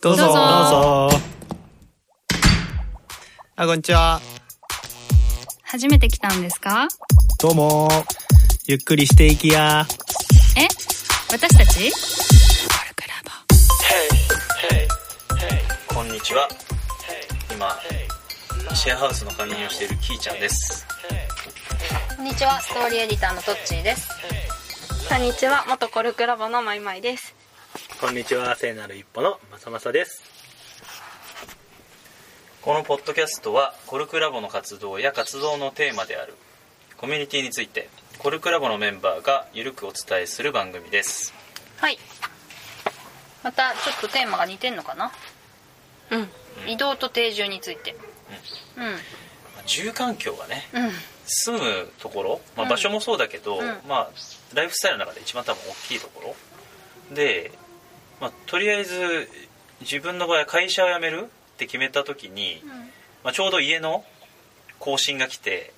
どうぞ。どうぞ。どうぞ。あこんにちは。初めて来たんですか？どうも。ゆっくりしていきや。え？私たち？こんにちは。今シェアハウスの管理人をしているキーちゃんです。こんにちは、ストーリーエディターのトッチーです。こんにちは、元コルクラボのまいまいです。こんにちは聖なる一歩のまさまさですこのポッドキャストはコルクラボの活動や活動のテーマであるコミュニティについてコルクラボのメンバーがゆるくお伝えする番組ですはい。また、ちょっとテーマが似てんのかな？うん。移動と定住について。うん。住環境がねうん。住むところ、まあ、うん場所もそうだけど、うんまあ、ライフスタイルの中で一番多分大きいところで、まあ、とりあえず自分の場合は会社を辞めるって決めた時に、まあ、ちょうど家の更新が来て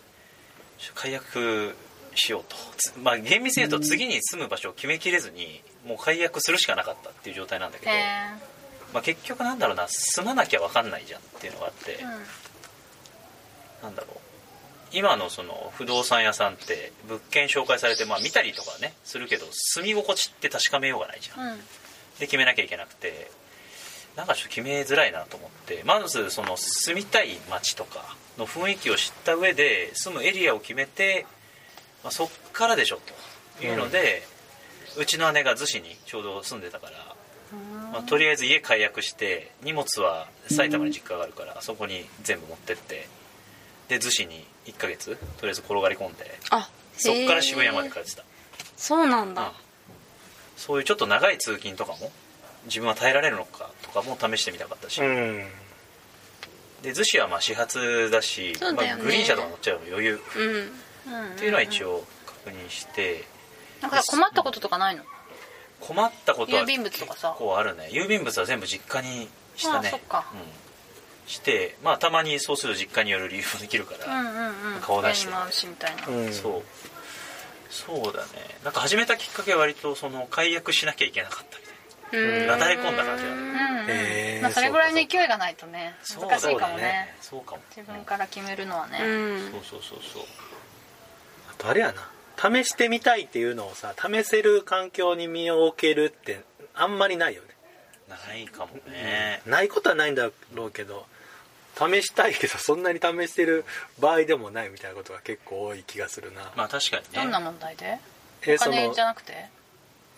解約しようと、つまあ、厳密に言うと次に住む場所を決めきれずにもう解約するしかなかったっていう状態なんだけど、へまあ、結局なんだろうな住まなきゃ分かんないじゃんっていうのがあって、ーうん。なんだろう。今のその不動産屋さんって物件紹介されてまあ見たりとかねするけど住み心地って確かめようがないじゃん、うん。で決めなきゃいけなくてなんかちょっと決めづらいなと思ってまずその住みたい街とかの雰囲気を知った上で住むエリアを決めて、まあ、そっからでしょというので、うちの姉が逗子にちょうど住んでたから、まあ、とりあえず家解約して荷物は埼玉に実家があるからそこに全部持ってってで逗子に1ヶ月とりあえず転がり込んであ、そっから渋谷まで帰ってた。そうなんだ。うん。そういうちょっと長い通勤とかも自分は耐えられるのかとかも試してみたかったし、うん。で逗子はまあ始発だしね。まあ、グリーン車とか乗っちゃうの余裕。っうん。うん。ていうのは一応確認して。なんかさ困ったこととかないの？困ったことは郵便物とかさ。結構あるね。郵便物は全部実家にしたね。あそっか。うん、してまあたまにそうすると実家による理由もできるから、うんうんうん。顔出して親に回しみたいな。うん。そうそうだね。なんか始めたきっかけは割とその解約しなきゃいけなかったみたいうん。ななだれ込んだ感じだね。うんうん。へーまあ、それぐらいの勢いがないとね、そう難しいかもね。そうかも。自分から決めるのはね。うん。そうそうそうそう。あとあれやな。試してみたいっていうのをさ試せる環境に身を置けるってあんまりないよね。ないかもね、ないことはないんだろうけど試したいけど そんなに試してる場合でもないみたいなことが結構多い気がするな、まあ確かにね。どんな問題で？えそのお金じゃなくて？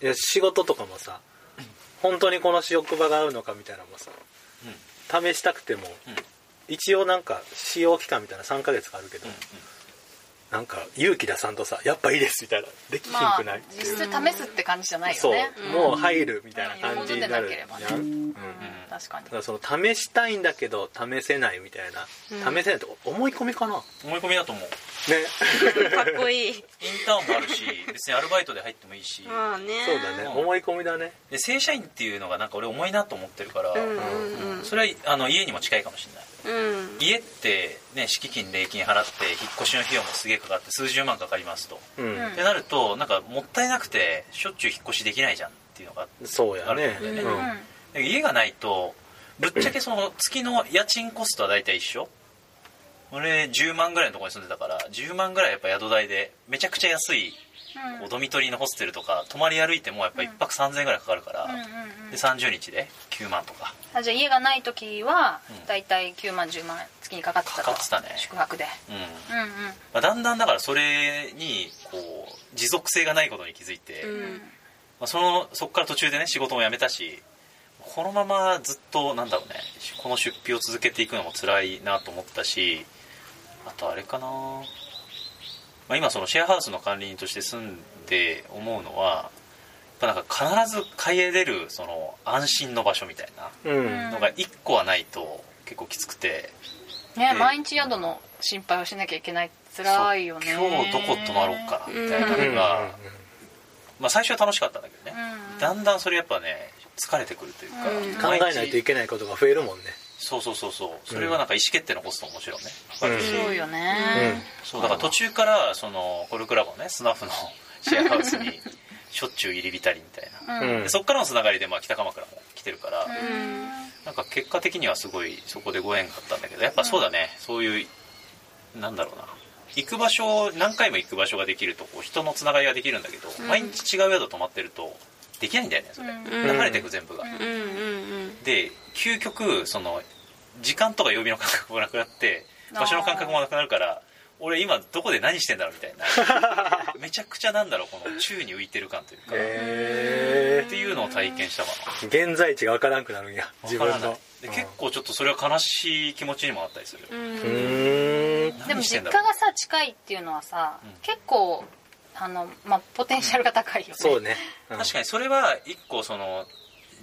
いや仕事とかもさ本当にこの職場が合うのかみたいなのもさ試したくても、うん。一応なんか使用期間みたいな3ヶ月かあるけど、うんうんなんか勇気出さんとさやっぱいいですみたいな。できひんまあくない、実質試すって感じじゃないよそう、ねもう入るみたいな感じになるうんよほどでなければね。やんうん確かに。だからその試したいんだけど試せないみたいな、試せないって思い込みかな？ね思い込みだと思う。かっこいい。インターンもあるし別にアルバイトで入ってもいいし。まあね。そうだね、うん思い込みだね。で正社員っていうのがなんか俺重いなと思ってるから、うんうんうん。それはあの家にも近いかもしれないうん。家ってね敷金礼金払って引っ越しの費用もすげえかかって数十万かかりますと、うん、うん。ってなるとなんかもったいなくてしょっちゅう引っ越しできないじゃんっていうのがそうやね。あるんだよね。うん。うん。で家がないとぶっちゃけその月の家賃コストは大体一緒。俺10万ぐらいのところに住んでたから10万ぐらいやっぱ宿代でめちゃくちゃ安いこうドミトリーのホステルとか泊まり歩いてもやっぱ1泊3000円ぐらいかかるから、で30日で9万とかあじゃあ家がない時はうん。だいたい9万10万月にかかってたと。かかってたね。宿泊で。うん、うんうん。まあ、だんだんだからそれにこう持続性がないことに気づいて、うん。まあ、そのそこから途中でね仕事も辞めたしこのままずっとなんだろうねこの出費を続けていくのも辛いなと思ったしあとあれかな、まあ、今そのシェアハウスの管理人として住んで思うのはぱなんか必ず帰れるその安心の場所みたいうんうん。なのが1個はないと結構きつくて、でね毎日宿の心配をしなきゃいけない辛いよね。そう今日どこ泊まろうかなみたいなうん。のが、まあ、最初は楽しかったんだけどね、うん。だんだんそれやっぱね疲れてくるというか、うん。考えないといけないことが増えるもんね。そうそうそうそう。それはなんか意思決定のコストももちろんね。そうよね。そうだから途中からそのコルクラボねスナッフのシェアハウスにしょっちゅう入り浸りみたいな、うん。そっからのつながりでまあ北鎌倉も来てるから、うん。なんか結果的にはすごいそこでご縁があったんだけどやっぱそうだね、そういうなんだろうな。行く場所何回も行く場所ができるとこう人のつながりができるんだけど、ん。毎日違う宿泊まってるとできないんだよねそれ、うん。流れていく全部が、で究極その時間とか曜日の感覚もなくなって場所の感覚もなくなるから俺今どこで何してんだろうみたいな。めちゃくちゃなんだろうこの宙に浮いてる感というか、へっていうのを体験したかえ現在地が分からんくなるんやな自分のわからない。で結構ちょっとそれは悲しい気持ちにもあったりする、うん。うーん。でも実家がさ近いっていうのはさ、うん。結構あの、まあ、ポテンシャルが高いよね、そうね、うん。確かにそれは一個その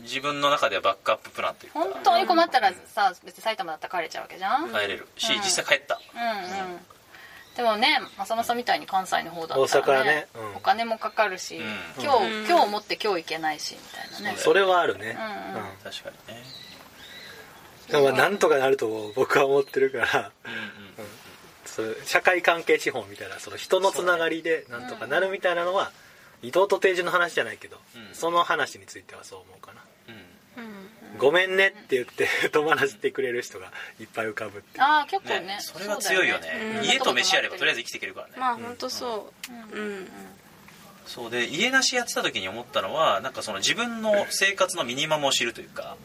自分の中ではバックアッププランというか。本当に困ったらさ別に埼玉だったら帰れちゃうわけじゃん、うん、うん帰れる。し、うん。実際帰ったでもね正正みたいに関西の方だったら、ね、大阪ねうん。お金もかかるし、うん。今日、うん。今日持って今日行けないしみたいなね。それはあるね、うんうん。確かにね。でもまあなんとかなると僕は思ってるから。うんうんそう社会関係資本みたいなその人のつながりでなんとかなるみたいなのは移動と定住の話じゃないけど、うん。その話についてはそう思うかなごめんねって言って 友達してくれる人がいっぱい浮かぶってああ結構ね。ねそれは強いよね。うん。家と飯あればとりあえず生きていけるからね、まあ本当そう。うんそうで家なしやってた時に思ったのはなんかその自分の生活のミニマムを知るというか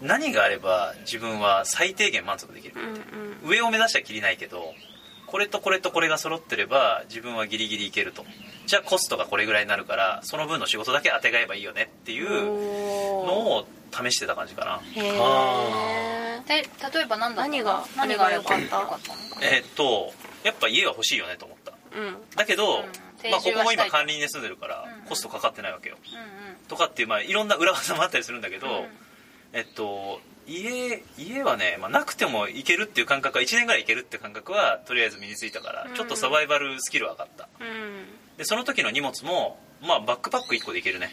何があれば自分は最低限満足できるうんうん。上を目指したらきりないけどこれとこれとこれが揃ってれば自分はギリギリいけると。じゃあコストがこれぐらいになるからその分の仕事だけ当てがえばいいよねっていうのおを試してた感じかな。ー。へあえで例えば何だった何が何が良かった？えーっとやっぱ家は欲しいよねと思った。うん。だけど、うん。まあ、ここも今管理人で住んでるからうん。コストかかってないわけよ。うんとかっていう、まあ、いろんな裏技もあったりするんだけど、うん。えっと家家はね、まあ、なくてもいけるっていう感覚は1年ぐらいいけるって感覚はとりあえず身についたから、うん。ちょっとサバイバルスキルは上がった。うん。でその時の荷物も、まあ、バックパック1個でいけるね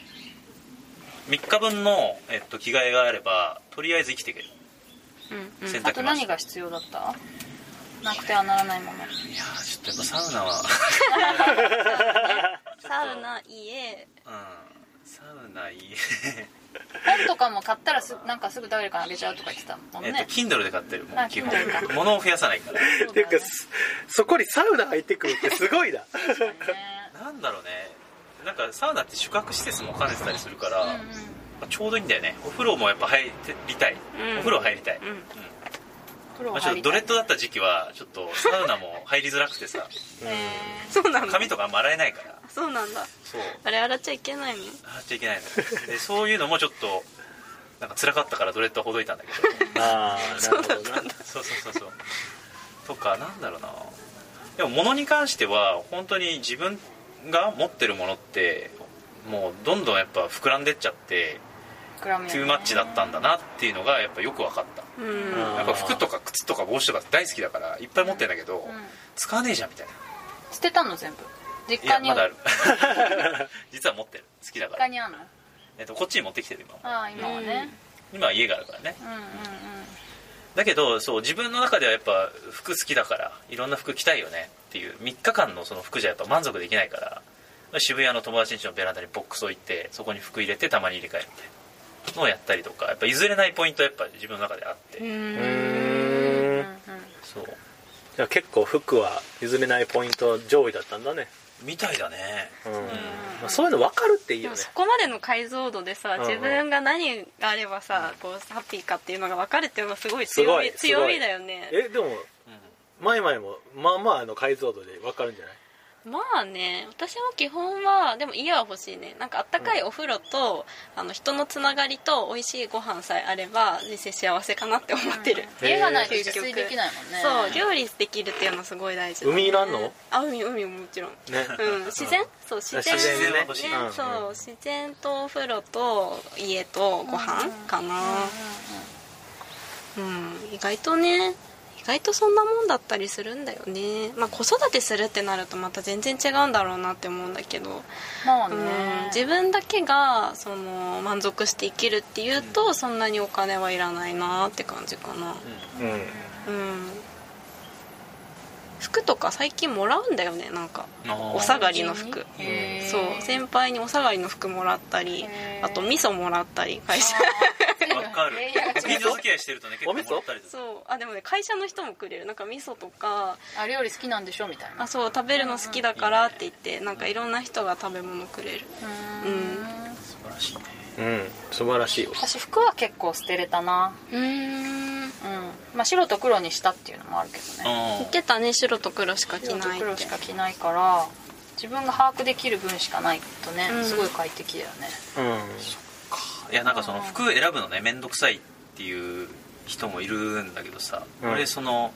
3日分の、えっと、着替えがあればとりあえず生きていける。うん洗濯あと何が必要だった？なくてはならないもの。いやーちょっとやっぱサウナは。サウナ家。うん。サウナいい本とかも買ったらすなんかすぐ誰かにあげちゃうとか言ってたもんえっとね Kindle で買ってるもあう基本。物を増やさないから。っていうかそそこにサウナ入ってくるってすごいな。なんだろうねなんかサウナって宿泊施設も兼ねてたりするから、うんうん。まあちょうどいいんだよね。お風呂もやっぱ入りたい、うん。お風呂入りたい、うん。まあ、風呂入りたい。ちょっとドレッドだった時期はちょっとサウナも入りづらくてさ。そうなんだ。髪とかあんま洗えないから。そうなんだ。そう。あれ洗っちゃいけないの？洗っちゃいけないの。でそういうのもちょっとなんか辛かったからドレッドはほどいたんだけど。ああなるほどな。そうそうそうそう。とかなんだろうな。でも物に関しては本当に自分が持ってるものってもうどんどんやっぱ膨らんでっちゃって膨らむよね。トゥーマッチだったんだなっていうのがやっぱよく分かった。うん。やっぱ服とか靴とか帽子とか大好きだからいっぱい持ってんだけど、うん。使わねえじゃんみたいな。捨てたの全部。実い家にやまだある。実は持ってる。好きだから、実家にあんの？えっと、こっちに持ってきてる今ああ今はね。今は家があるからね。うんうんうん。だけどそう自分の中ではやっぱ服好きだからいろんな服着たいよねっていう3日間のその服じゃやっぱ満足できないから渋谷の友達ん家のベランダにボックス置いてそこに服入れてたまに入れ替えるみたいなのをやったりとかやっぱ譲れないポイントはやっぱ自分の中であって、うん。んそう。じゃあ結構服は譲れないポイント上位だったんだね。みたいだね。うん、まあ、そういうの分かるっていいよね。でもそこまでの解像度でさうん。うん自分が何があればさこうハッピーかっていうのが分かるっていうのがすごいす強み強みだよね。えでもうん前々もまあまああの解像度で分かるんじゃない？まあね私は基本はでも家は欲しいね。なんかあったかいお風呂と、あの人のつながりと美味しいご飯さえあれば人生幸せかなって思ってる、うん。家がないと究自炊できないもんね。そう料理できるっていうのはすごい大事だね。海いらんの？あ海海ももちろん。ね。うん、自然？そう自然。自然ね。欲しい。うん。そう自然とお風呂と家とご飯かな。うん意外とね意外とそんなもんだったりするんだよね。まあ子育てするってなるとまた全然違うんだろうなって思うんだけど、まあね。うん、自分だけがその満足して生きるっていうとそんなにお金はいらないなって感じかな。うん。うん服とか最近もらうんだよねなんか。お下がりの服。そう。先輩にお下がりの服もらったりあと味噌もらったり会社。わかる。レイヤーが違うご近所付き合いしてるとね結構お味噌もらったりそう。あでもね会社の人もくれる。なんか味噌とかあ料理好きなんでしょ？みたいな。あそう食べるの好きだからって言ってなんかいろんな人が食べ物くれる。ううん。ん素晴らしいね。うん。素晴らしいわ私服は結構捨てれたな。うーん。うんまあ白と黒にしたっていうのもあるけどね。言ってたね白と黒しか着ないって。黒しか着ないから自分が把握できる分しかないとね、うん。すごい快適だよね。うん。いやなんかその服選ぶのね面倒くさいっていう人もいるんだけどさ、うん。俺その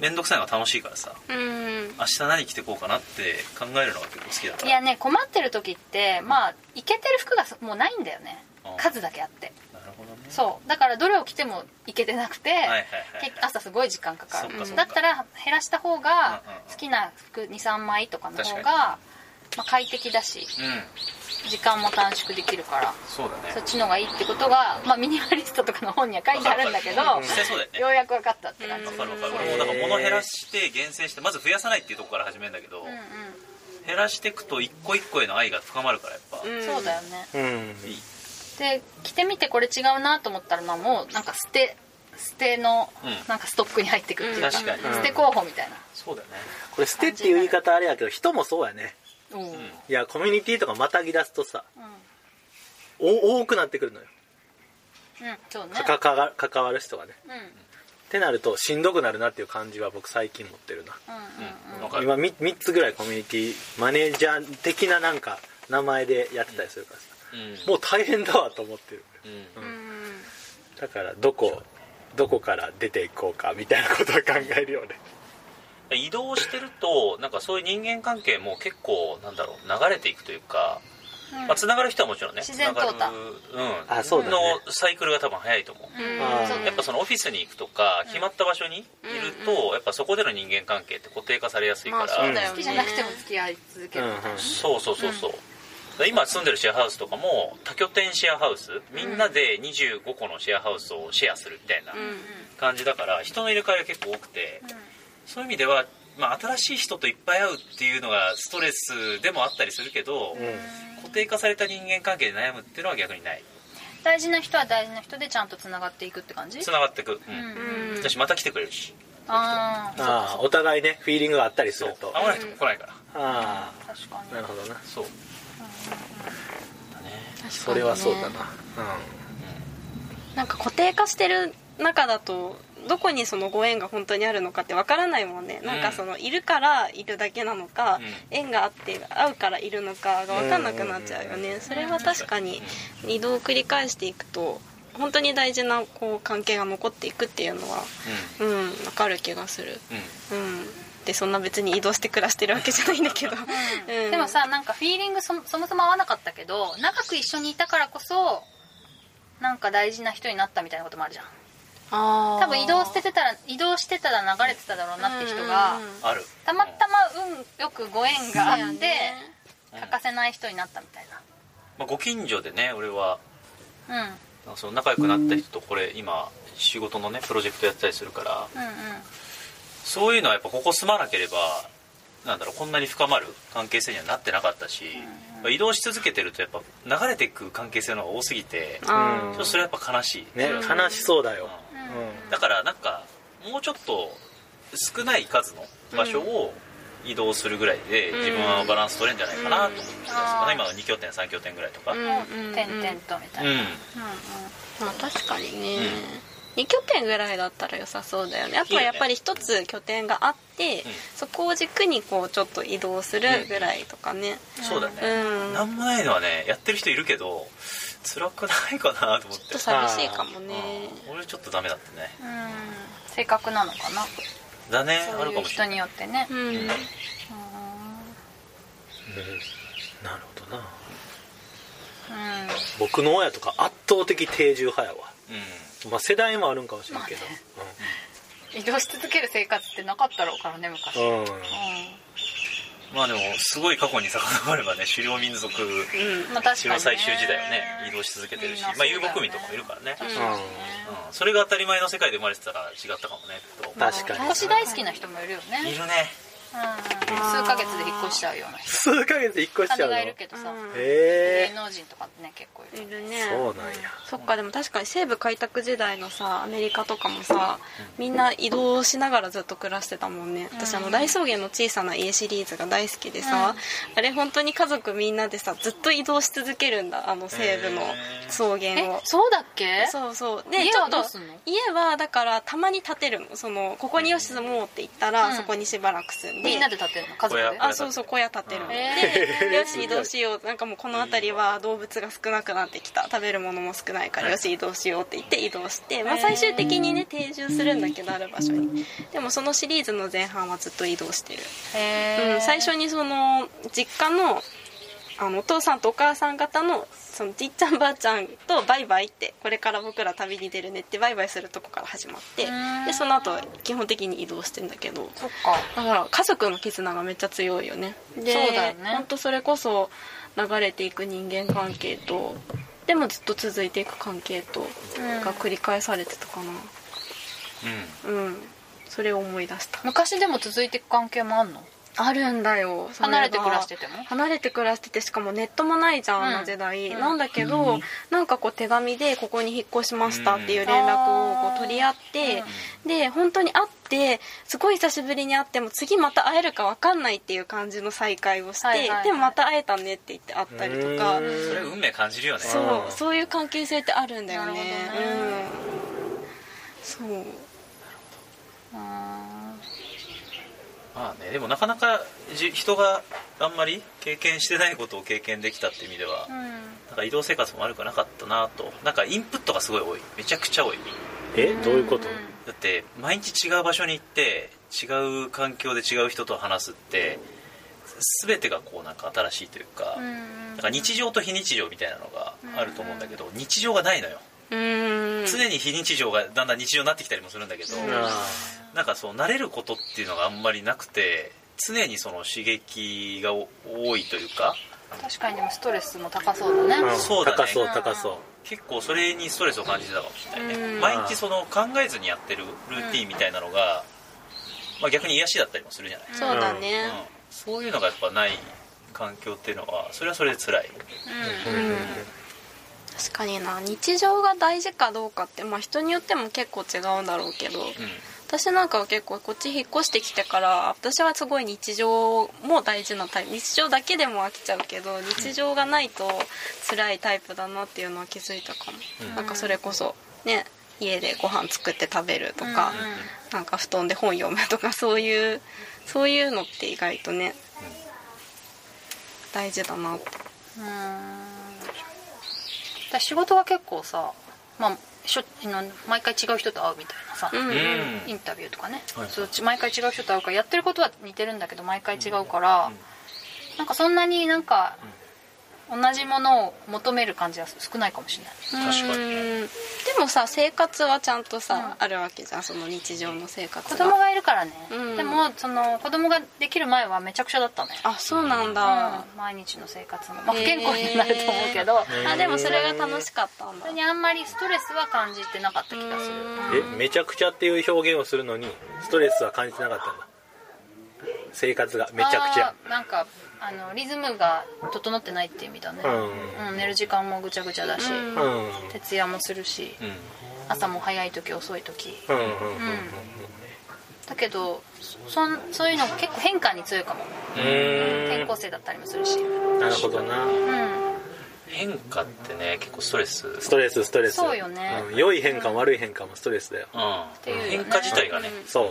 面倒くさいのが楽しいからさうん。明日何着てこうかなって考えるのが結構好きだから。いやね困ってる時ってまあいけてる服がもうないんだよね。うん。数だけあってそう。だからどれを着てもいけてなくて、はいはいはい結朝すごい時間かかる。だったら減らした方が好きな服23枚とかの方確が、まあ、快適だしうん。時間も短縮できるからそうだね。そっちの方がいいってことが、まあ、ミニマリストとかの本には書いてあるんだけどうだよね。ようやく分かったって感じ。わかるわかる。俺もだから物減らして厳選してまず増やさないっていうところから始めるんだけど、うんうん。減らしていくと一個一個への愛が深まるからやっぱ、うん。そうだよね。うん。いいで着てみてこれ違うなと思ったらまあもうなんか捨て捨てのうん。なんかストックに入ってくっていうか,、確かに。捨て候補みたいな、そうだよね。これ捨てっていう言い方あれやけど人もそうやね。うん。うん。うんいやコミュニティとかまたぎ出すとさお多くなってくるのよ。うんそうね。かかか関わる人がね。うん。うんってなるとしんどくなるなっていう感じは僕最近持ってるな。うんうんわかる。今 3, 3つぐらいコミュニティマネージャー的ななんか名前でやってたりするからさ、うんもう大変だわと思ってる。うん。うん。だからどこどこから出ていこうかみたいなことは考えるよね。移動してるとなんかそういう人間関係も結構なんだろう流れていくというか、うん。まあ、つながる人はもちろんね自然淘汰。つながるうん。あそうだね。のサイクルが多分早いと思う、やっぱそのオフィスに行くとか決まった場所にいると、やっぱそこでの人間関係って固定化されやすいから、まあそうだよね。好きじゃなくても付き合い続けるみたそうそうそうそう、今住んでるシェアハウスとかも多拠点シェアハウスみんなで25個のシェアハウスをシェアするみたいなうん感じだから人の入れ替えが結構多くて、そういう意味では、まあ、新しい人といっぱい会うっていうのがストレスでもあったりするけど、うん。固定化された人間関係で悩むっていうのは逆にない。大事な人は大事な人でちゃんとつながっていくって感じ？つながってく、ううんんうん。私また来てくれるし。ああああお互いねフィーリングがあったりすると。会わないと来ないから、あ確かに。あなるほどな。そう。だね。それはそうだな。なんか固定化してる中だとどこにそのご縁が本当にあるのかってわからないもんね、なんかそのいるからいるだけなのか、うん。縁があって会うからいるのかが分かんなくなっちゃうよね、それは確かに移動を繰り返していくと本当に大事なこう関係が残っていくっていうのはうん。分かる気がする。うんうんうんでそんな別に移動して暮らしてるわけじゃないんだけど、うん。でもさなんかフィーリングそそもそも合わなかったけど長く一緒にいたからこそなんか大事な人になったみたいなこともあるじゃん。あー。多分移動しててたら移動してたら流れてただろうなって人が、うん。うんたまたま運よくご縁があって、欠かせない人になったみたいまあ、ご近所でね俺はなうん。その仲良くなった人とこれ今仕事のねプロジェクトやったりするからうんうんそういうのはやっぱここ住まなければなんだろうこんなに深まる関係性にはなってなかったし、移動し続けてるとやっぱ流れていく関係性の方が多すぎてうそれはやっぱ悲しい、ねうん。悲しそうだよ。うん。だからなんかもうちょっと少ない数の場所を移動するぐらいでうん。自分はバランス取れるんじゃないかなと思ってますかうん。ね今の2拠点3拠点ぐらいとか、ううんんうん。うん。点々とみたいな、うんうん。まあ確かにね、うん2拠点ぐらいだったら良さそうだよね。あとはやっぱり一つ拠点があって、うん。そこを軸にこうちょっと移動するぐらいとかね。そうだね、うん、なんもないのはねやってる人いるけど辛くないかなと思って。ちょっと寂しいかもね。うん。俺ちょっとダメだったね。うん。性格なのかな。だね。あるかもしれない。によってね、うん、うん。なるほどな。うん。僕の親とか圧倒的定住派やわ。うんまあ世代もあるんかもしれんけど、移動し続ける生活ってなかったろうからね昔、うん、うん。まあでもすごい過去に遡ればね狩猟民族。まあ確かに、ね、狩猟採集時代をね移動し続けてるし、みんなまあ遊牧民とかもいるからね、確うん。かにねそれが当たり前の世界で生まれてたら違ったかもねと。確かに。星大好きな人もいるよね。いるね数ヶ月で引っ越しちゃうような人。数ヶ月で引っ越しちゃうの？金がいるけどさ、うん。へ芸能人とかってね結構いる。いるね。えそうなんや。そっかでも確かに西部開拓時代のさアメリカとかもさみんな移動しながらずっと暮らしてたもんね。私あの大草原の小さな家シリーズが大好きでさ、あれ本当に家族みんなでさずっと移動し続けるんだあの西部の草原えをそうだっけ？そうそう。で家ちょっとはどうすんの？家はだからたまに建てるの。そのここによし住もうって言ったら、うん。そこにしばらく住んでみんなで建てるの？家族で？小屋あそうそう小屋建てる。の、へで よし移動しよう。なんかもうこの辺りは動物が少なくなってきた。食べるものも少ないからよし移動しようって言って移動して、まあ、最終的にね定住するんだけどある場所に。でもそのシリーズの前半はずっと移動してる、へうん、最初にその実家のあのお父さんとお母さん方のそのじっちゃんばあちゃんとバイバイってこれから僕ら旅に出るねってバイバイするとこから始まってうん。でその後基本的に移動してんだけどそっか。だから家族の絆がめっちゃ強いよね。でそうだよね。本当それこそ流れていく人間関係とでもずっと続いていく関係とうんが繰り返されてたかうん。なうん。それを思い出した。昔でも続いていく関係もあんの？あるんだよ離れて暮らしてても？離れて暮らしててしかもネットもないじゃん、うん。あの時代、うん。なんだけど、なんかこう手紙でここに引っ越しましたっていう連絡をこう取り合って、で本当に会ってすごい久しぶりに会っても次また会えるか分かんないっていう感じの再会をして、はいはいはい。でもまた会えたねって言って会ったりとか、うん。それ運命感じるよね。そうそういう関係性ってあるんだよね。なるほどね。うん。そうまあねでもなかなかじ人があんまり経験してないことを経験できたって意味では、なんか移動生活も悪くなかったなと。なんかインプットがすごい多い。めちゃくちゃ多い。え？どういうこと？だって毎日違う場所に行って違う環境で違う人と話すって全てがこうなんか新しいというか,、なんか日常と非日常みたいなのがあると思うんだけど、日常がないのよ、うん常に非日常がだんだん日常になってきたりもするんだけど、あなんかそう慣れることっていうのがあんまりなくて常にその刺激がお多いというか確かにでもストレスも高そうだね、ーうん。そうだね。高そう高そう。結構それにストレスを感じてたかもしれないね、うん。毎日その考えずにやってるルーティンみたいなのが、まあ、逆に癒しだったりもするじゃない、そうだね。うん。そういうのがやっぱない環境っていうのはそれはそれで辛い。うん確かにな。日常が大事かどうかって、まあ、人によっても結構違うんだろうけど、私なんかは結構こっち引っ越してきてから私はすごい日常も大事なタイプ日常だけでも飽きちゃうけど日常がないと辛いタイプだなっていうのは気づいたかも、うん。なんかそれこそね家でご飯作って食べるとか、なんか布団で本読むとか そういうそういうのって意外とね、大事だなって。うん。私仕事は結構さまあしょあの毎回違う人と会うみたいなさ、うんうんインタビューとかね、はいそうち毎回違う人と会うからやってることは似てるんだけど毎回違うから、なんかそんなになんか同じものを求める感じは少ないかもしれない。確かにでもさ生活はちゃんとさ、うん。あるわけじゃん。その日常の生活子が供がいるからね、うん。でもその子供ができる前はめちゃくちゃだったねあそうなんだ、うん。毎日の生活も、まあ、不健康になると思うけど、あでもそれが楽しかったんだ。それにあんまりストレスは感じてなかった気がする。うんえめちゃくちゃっていう表現をするのにストレスは感じてなかったんだ。生活がめちゃくちゃ。なんかあのリズムが整ってないっていう意味だね、うん。うん寝る時間もぐちゃぐちゃだし、うん。うん徹夜もするしうん。朝も早い時遅い時。うんうんうんだけどそんそういうのが結構変化に強いかも。転校生だったりもするし。なるほどな。うん変化ってね結構ストレス。ストレスストレス。そうよね。ん。良い変化も悪い変化もストレスだよ。うん。ていう変化自体がね、そう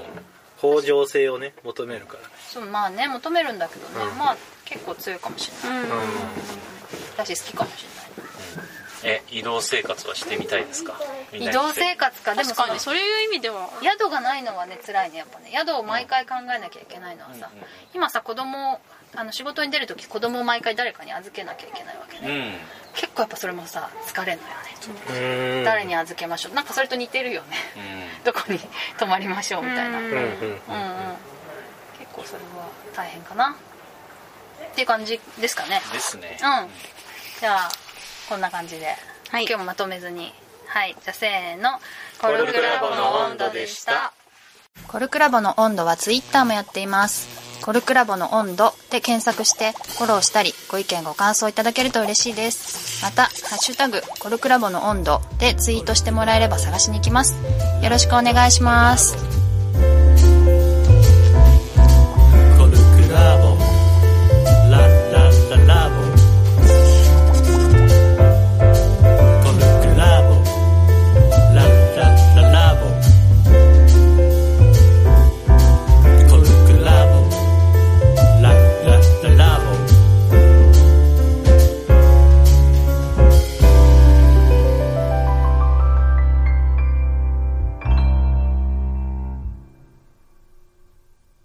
向上性をね求めるからそうまあね求めるんだけどね、うん。まあ結構強いかもしれない、うん。だし好きかもしえ移動生活はしてみたいですか？移動生活か？でも確そのかに。そういう意味では。宿がないのはね辛いねやっぱね。宿を毎回考えなきゃいけないのはさ、うんうん今さ子供あの仕事に出る時子供を毎回誰かに預けなきゃいけないわけうね、ん。結構やっぱそれもさ疲れるのよね、うん。誰に預けましょう。なんかそれと似てるよね。どこに泊まりましょうみたいな、ううんん、うん。うんうん。結構それは大変かな。っていう感じですかね。ですね。うん。じゃあこんな感じで、はい。今日もまとめずに。はい。じゃあせーの。コルクラボの温度でした。コルクラボの温度はツイッターもやっています。コルクラボの温度で検索してフォローしたりご意見ご感想いただけると嬉しいです。また「ハッシュタグコルクラボの温度」でツイートしてもらえれば探しに行きます。よろしくお願いします